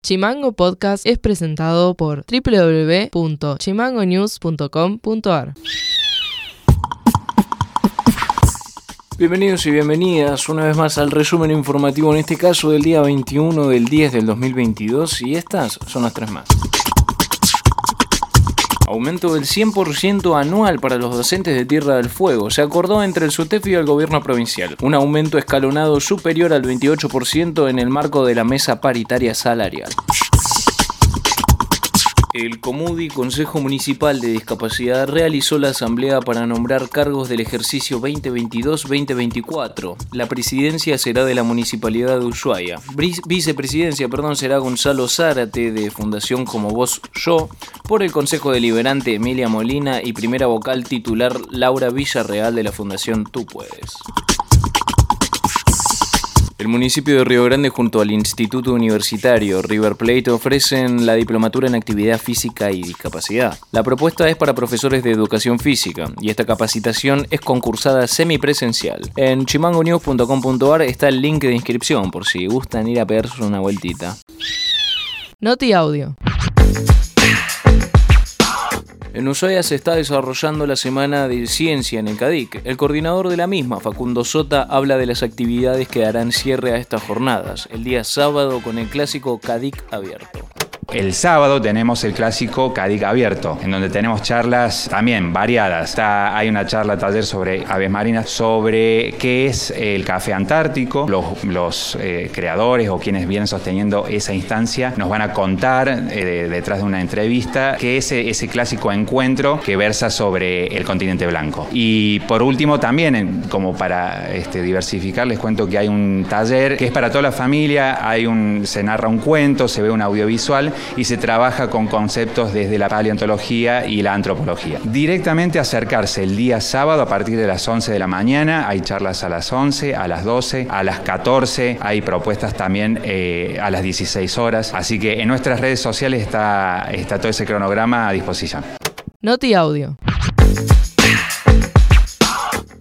Chimango Podcast es presentado por www.chimangonews.com.ar. Bienvenidos y bienvenidas una vez más al resumen informativo, en este caso del día 21 del 10 del 2022, y estas son las tres más. Aumento del 100% anual para los docentes de Tierra del Fuego. Se acordó entre el SUTEF y el gobierno provincial. Un aumento escalonado superior al 28% en el marco de la mesa paritaria salarial. El Comudi Consejo Municipal de Discapacidad realizó la asamblea para nombrar cargos del ejercicio 2022-2024. La presidencia será de la Municipalidad de Ushuaia. vicepresidencia, perdón, será Gonzalo Zárate de Fundación Como Vos Yo, por el Consejo Deliberante Emilia Molina y primera vocal titular Laura Villarreal de la Fundación Tú Puedes. El municipio de Río Grande junto al Instituto Universitario River Plate ofrecen la diplomatura en actividad física y discapacidad. La propuesta es para profesores de educación física y esta capacitación es concursada semipresencial. En chimangonews.com.ar está el link de inscripción por si gustan ir a pegarse una vueltita. Noti audio. En Ushuaia se está desarrollando la Semana de Ciencia en el CADIC. El coordinador de la misma, Facundo Sota, habla de las actividades que darán cierre a estas jornadas, el día sábado con el clásico CADIC abierto. El sábado tenemos el clásico CADIC abierto, en donde tenemos charlas también variadas. hay una charla taller sobre aves marinas, sobre qué es el café antártico. Los, eh, creadores o quienes vienen sosteniendo esa instancia nos van a contar eh, detrás de una entrevista qué es ese clásico encuentro que versa sobre el continente blanco. Y por último también, como para este, diversificar, les cuento que hay un taller que es para toda la familia, hay un, se narra un cuento, se ve un audiovisual y se trabaja con conceptos desde la paleontología y la antropología. Directamente acercarse el día sábado a partir de las 11 de la mañana, hay charlas a las 11, a las 12, a las 14, hay propuestas también eh, a las 16 horas, así que en nuestras redes sociales está, está todo ese cronograma a disposición. Noti Audio.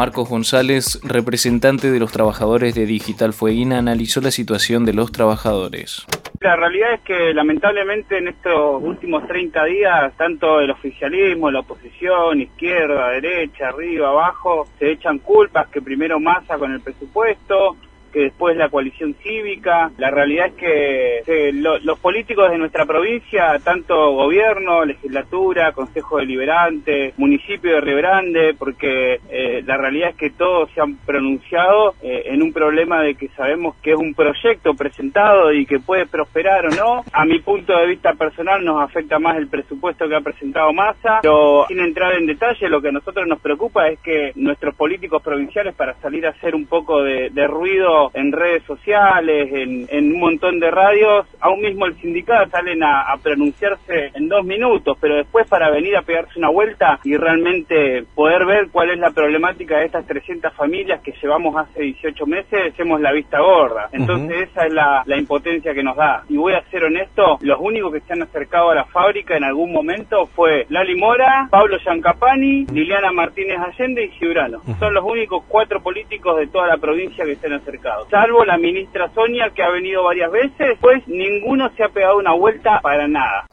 Marcos González, representante de los trabajadores de Digital Fueguina, analizó la situación de los trabajadores. La realidad es que lamentablemente en estos últimos 30 días, tanto el oficialismo, la oposición, izquierda, derecha, arriba, abajo, se echan culpas que primero masa con el presupuesto, que después la coalición cívica. La realidad es que los políticos de nuestra provincia, tanto gobierno, legislatura, consejo deliberante, municipio de Río Grande, porque eh, la realidad es que todos se han pronunciado eh, en un problema de que sabemos que es un proyecto presentado y que puede prosperar o no. A mi punto de vista personal nos afecta más el presupuesto que ha presentado Massa, pero sin entrar en detalle, lo que a nosotros nos preocupa es que nuestros políticos provinciales, para salir a hacer un poco de ruido en redes sociales, en, un montón de radios, aún mismo el sindicato salen a, pronunciarse en dos minutos, pero después para venir a pegarse una vuelta y realmente poder ver cuál es la problemática de estas 300 familias que llevamos hace 18 meses, hacemos la vista gorda. Entonces esa es la, impotencia que nos da. Y voy a ser honesto, los únicos que se han acercado a la fábrica en algún momento fue Lali Mora, Pablo Giancapani, Liliana Martínez Allende y Giurano. Son los únicos cuatro políticos de toda la provincia que se han acercado salvo la ministra Sonia que ha venido varias veces, pues ninguno se ha pegado una vuelta para nada.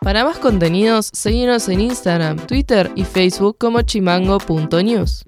Para más contenidos, seguimos en Instagram, Twitter y Facebook como chimango.news.